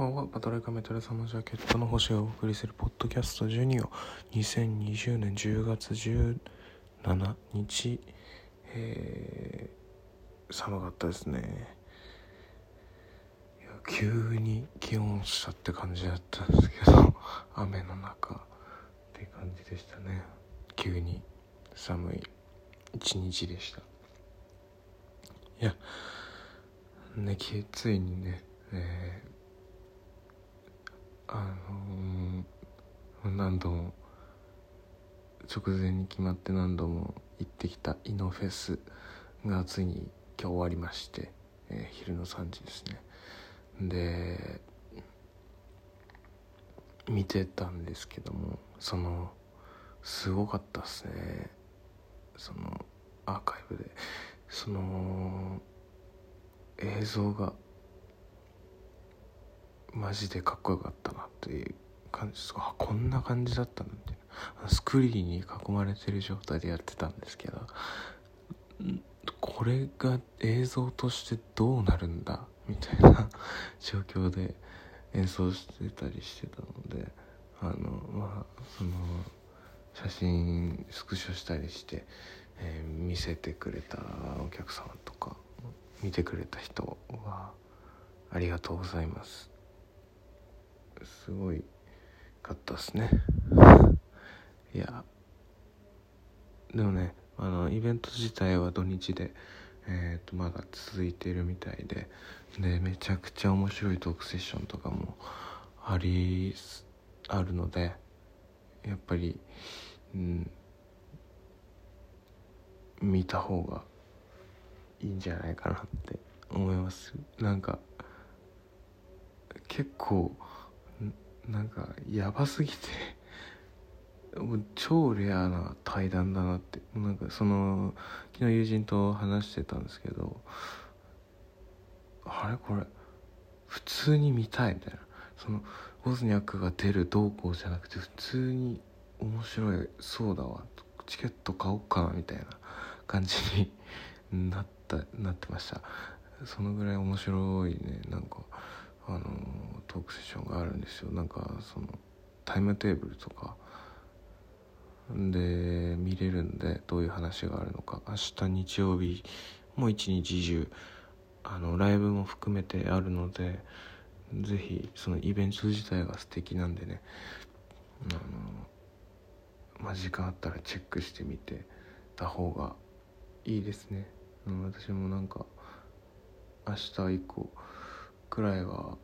ばんは、バトルカメタルサマジャケットの星がお送りするポッドキャスト12を2020年10月17日、えー、寒かったですね。いや急に気温差って感じだったんですけど、雨の中って感じでしたね。急に寒い一日でした。いや、ね、ついにね、えーあのー、何度も直前に決まって何度も行ってきたイノフェスがついに今日終わりまして、えー、昼の3時ですね。で見てたんですけどもそのすごかったっすね。そのアーカイブで。その映像がマジでかっこよかったなっていう感じです。あこんな感じだったんだみたいな。スクリーンに囲まれてる状態でやってたんですけどこれが映像としてどうなるんだみたいな 状況で演奏してたりしてたのであのまあその写真スクショしたりして、えー、見せてくれたお客様とか見てくれた人はありがとうございます。すごいかったっすね。いや。でもねあのイベント自体は土日でえー、とまだ続いてるみたいででめちゃくちゃ面白いトークセッションとかもありあるのでやっぱりうん見た方がいいんじゃないかなって思います。なんか結構なんかやばすぎて もう超レアな対談だなって。なんかその昨日友人と話してたんですけどあれこれ普通に見たいみたいな。そのウォズニャックが出るどうこうじゃなくて普通に面白いそうだわ。チケット買おうかなみたいな感じに なったなってました。そのぐらい面白いねなんか。あのトークセッションがあるんですよ。なんかそのタイムテーブルとか。で見れるんでどういう話があるのか。明日日曜日も一日中あのライブも含めてあるので是非そのイベント自体が素敵なんでね。あのまあ時間あったらチェックしてみてた方がいいですね、私もなんか明日以降くらいは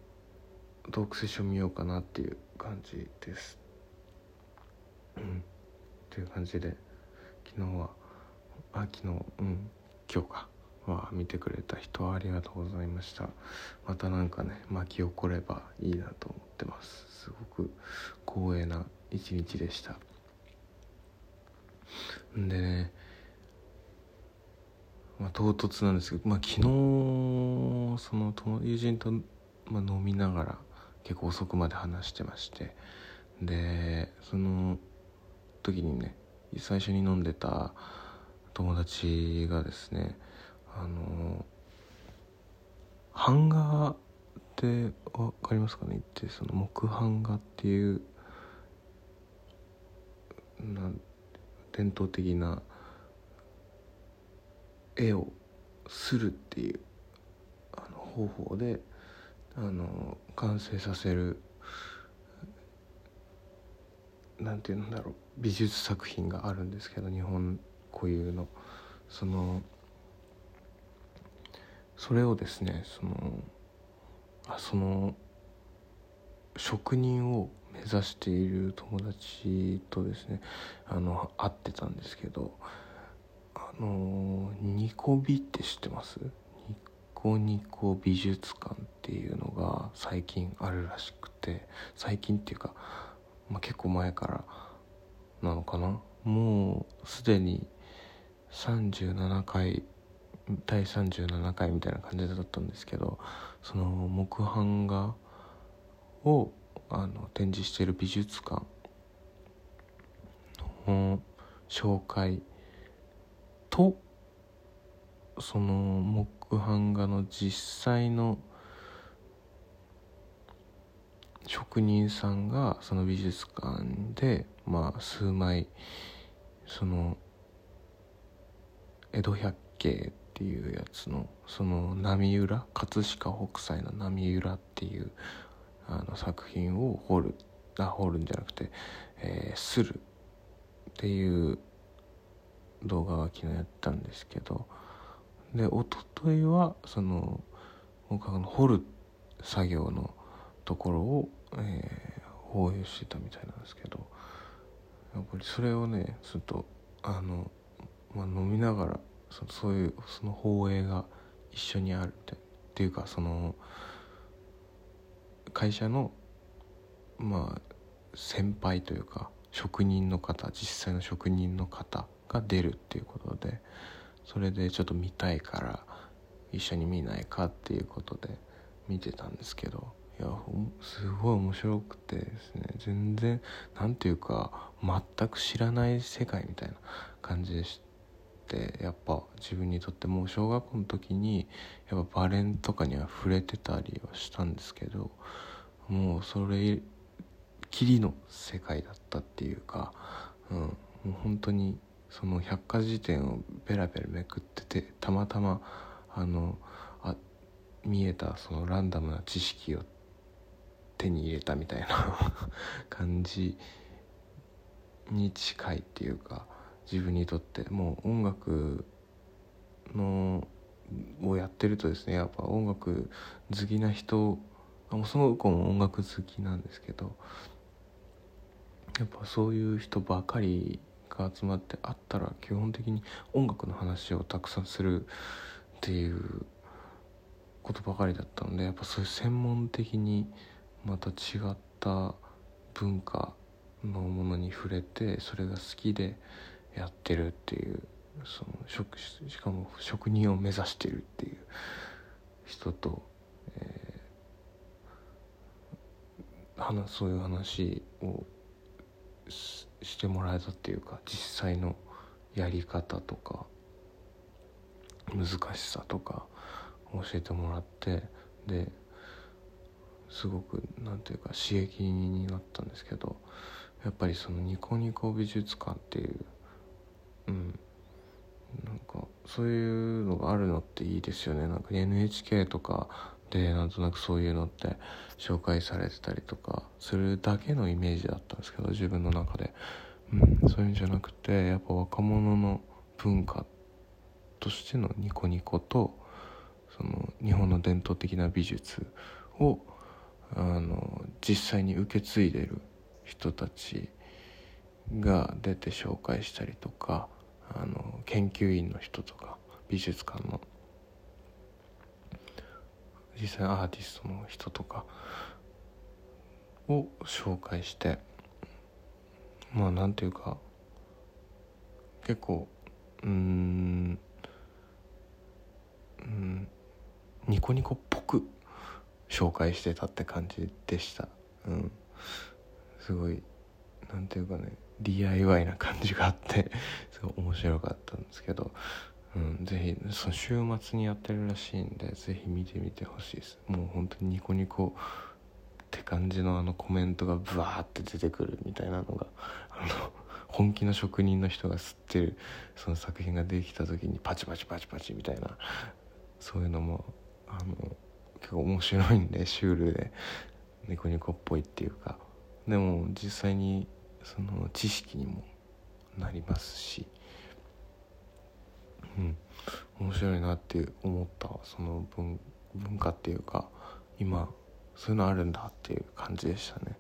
トークセッション見ようかなっていう感じです。うん。っていう感じで昨日はあ昨日うん。今日か。は見てくれた人はありがとうございました。またなんかね巻き起こればいいなと思ってます。すごく光栄な一日でした。んでねまあ、唐突なんですけど、まあ、昨日その友人と、ま、飲みながら結構遅くまで話してましてでその時にね最初に飲んでた友達がですねあの版画って分かりますかね？ってその木版画っていうな伝統的な絵をするっていう方法であの完成させるなんていうんだろう美術作品があるんですけど日本固有の。そのそれをですねそのあその職人を目指している友達とですねあの会ってたんですけどあのニコビって知ってます？コニコ美術館っていうのが最近あるらしくて最近っていうか、まあ、結構前からなのかな。もうすでに37回第37回みたいな感じだったんですけどその木版画をあの展示している美術館の紹介とその木版画の実際の職人さんがその美術館でまあ数枚その江戸百景っていうやつのその波浦葛飾北斎の波浦っていうあの作品を掘るあ掘るんじゃなくて、えー、するっていう動画が昨日やったんですけどで一昨日はその僕は掘る作業のところを、えー、放映してたみたいなんですけどやっぱりそれをねずっとあの、まあ、飲みながらそそういうその放映が一緒にあるってっていうかその会社のまあ先輩というか職人の方実際の職人の方が出るっていうことでそれでちょっと見たいから一緒に見ないかっていうことで見てたんですけどいやすごい面白くてですね全然何ていうか全く知らない世界みたいな感じでしてやっぱ自分にとっても小学校の時にやっぱバレンとかには触れてたりはしたんですけどもうそれきりの世界だったっていうか、うん、もう本当にその百科事典をペラペラめくっててたまたまあのあ見えたそのランダムな知識を手に入れたみたいな 感じに近いっていうか自分にとって。もう音楽のをやってるとですねやっぱ音楽好きな人もうその子も音楽好きなんですけどやっぱそういう人ばかりが集まってあったら基本的に音楽の話をたくさんするっていうことばかりだったのでやっぱそういう専門的にまた違った文化のものに触れてそれが好きでやってるっていうその職しかも職人を目指してるっていう人と、えー、話そういう話をしてしてもらえたっていうか実際のやり方とか難しさとか教えてもらってですごく何ていうか刺激になったんですけどやっぱりそのニコニコ美術館っていううんなんかそういうのがあるのっていいですよね。なんか NHK とかでなんとなくそういうのって紹介されてたりとかするだけのイメージだったんですけど自分の中で、うん、そういうんじゃなくてやっぱ若者の文化としてのニコニコとその日本の伝統的な美術をあの実際に受け継いでる人たちが出て紹介したりとかあの研究員の人とか美術館の実際アーティストの人とかを紹介してまあなんていうか結構うんうんニコニコっぽく紹介してたって感じでした。うん。すごいなんていうかね DIY な感じがあってすごい面白かったんですけど、うん、ぜひその週末にやってるらしいんでぜひ見てみてほしいです。もう本当にニコニコって感じのあのコメントがブワーって出てくるみたいなのがあの 本気の職人の人が吸ってるその作品ができた時にパチパチパチパチみたいなそういうのもあの結構面白いんでシュールでニコニコっぽいっていうか。でも実際にその知識にもなりますし、うん、面白いなって思ったその文文化っていうか今そういうのあるんだっていう感じでしたね。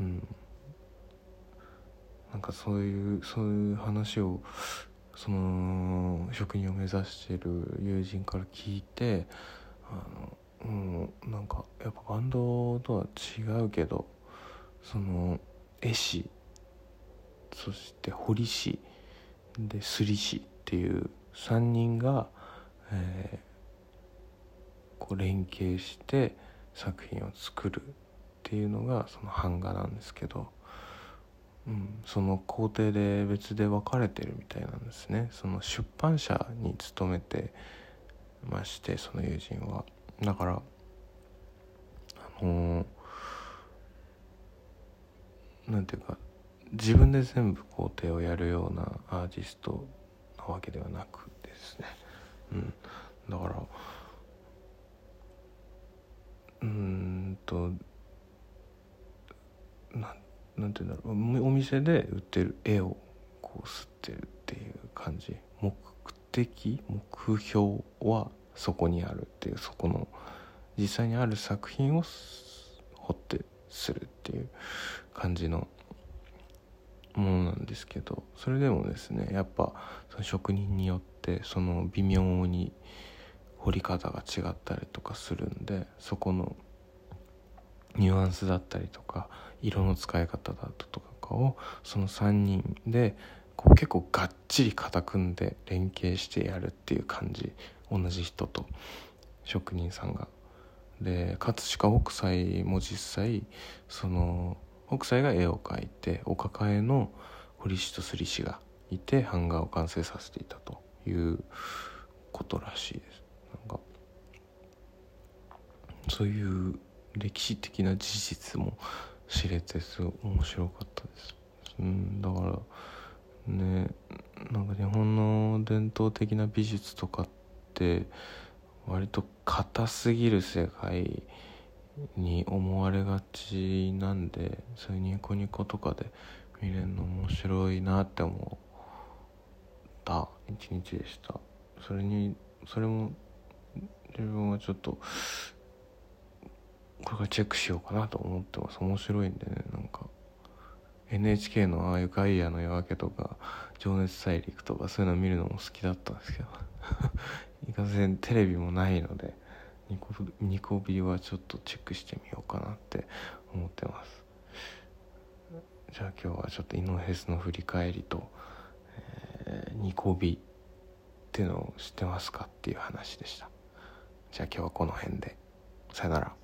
うん、なんかそういうそういう話をその職人を目指してる友人から聞いてあの、うん、なんかやっぱバンドとは違うけどその絵師そして堀市で摺師っていう3人が、えー、こう連携して作品を作るっていうのがその版画なんですけど、うん、その工程で別で分かれてるみたいなんですね。その出版社に勤めてましてその友人は。だからあのー、なんていうか自分で全部工程をやるようなアーティストわけではなくですね、うん、だからうんとななんていうんだろう。お店で売ってる絵をこう吸ってるっていう感じ。目的目標はそこにあるっていうそこの実際にある作品を彫ってするっていう感じのものなんですけどそれでもですねやっぱその職人によってその微妙に彫り方が違ったりとかするんでそこのニュアンスだったりとか色の使い方だったとかをその3人でこう結構がっちり肩組んで連携してやるっていう感じ同じ人と職人さんが。で葛飾北斎も実際その北斎が絵を描いてお抱えの彫師とすり師がいて版画を完成させていたということらしいです。なんかそういう歴史的な事実も知れてすごい面白かったです。うん、だからねなんか日本の伝統的な美術とかって割と硬すぎる世界に思われがちなんでそういうニコニコとかで見れるの面白いなって思った一日でした。それにそれも自分はちょっとこれからチェックしようかなと思ってます。面白いんでねなんか。NHK のああいうガイアの夜明けとか情熱大陸とかそういうの見るのも好きだったんですけど。いかんせんテレビもないのでニコニコビはちょっとチェックしてみようかなって思ってます。じゃあ今日はちょっとイノヘスの振り返りと、えー、ニコビっていうのを知ってますかっていう話でした。じゃあ今日はこの辺で。さよなら。